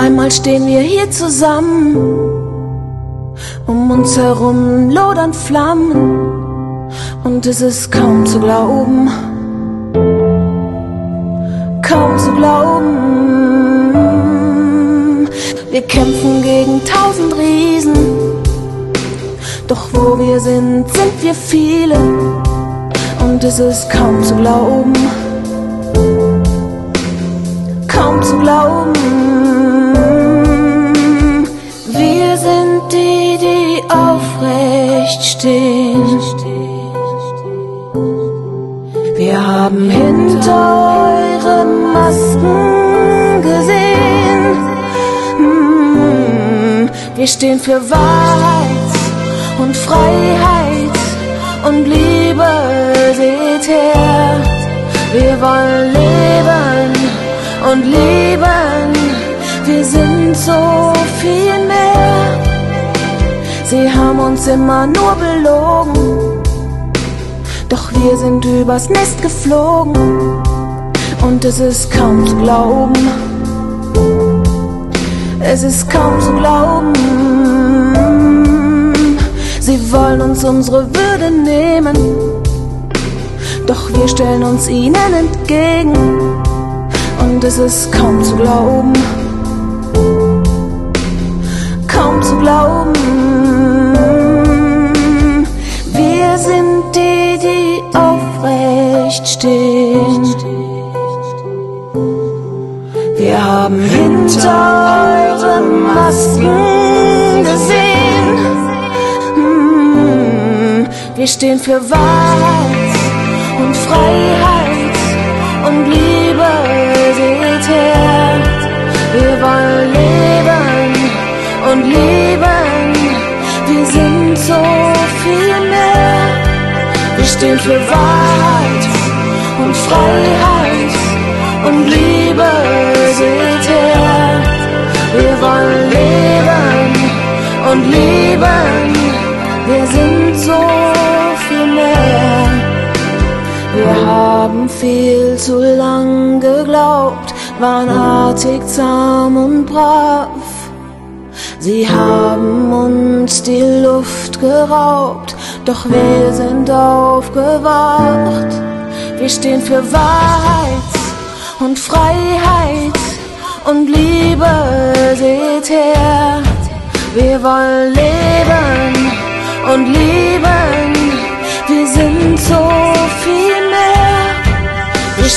Einmal stehen wir hier zusammen, um uns herum lodern Flammen. Und es ist kaum zu glauben, kaum zu glauben. Wir kämpfen gegen tausend Riesen, doch wo wir sind, sind wir viele. Und es ist kaum zu glauben, kaum zu glauben. Aufrecht stehen. Wir haben hinter eure Masken gesehen. Hm, Wir stehen für Wahrheit und Freiheit und Liebe, seht her. Wir wollen leben und lieben, wir sind so haben uns immer nur belogen, doch wir sind übers Nest geflogen und es ist kaum zu glauben. Es ist kaum zu glauben. Sie wollen uns unsere Würde nehmen, doch wir stellen uns ihnen entgegen und es ist kaum zu glauben. Haben hinter euren Masken gesehen. Hm, Wir stehen für Wahrheit und Freiheit und Liebe, seht her. Wir wollen leben und lieben, wir sind so viel mehr. Wir stehen für Wahrheit und Freiheit und Liebe, seht her. Wir wollen leben und lieben, wir sind so viel mehr. Wir haben viel zu lang geglaubt, waren artig, zahm und brav. Sie haben uns die Luft geraubt, doch wir sind aufgewacht. Wir stehen für Wahrheit und Freiheit und Liebe, seht her. Wir wollen leben und lieben, wir sind so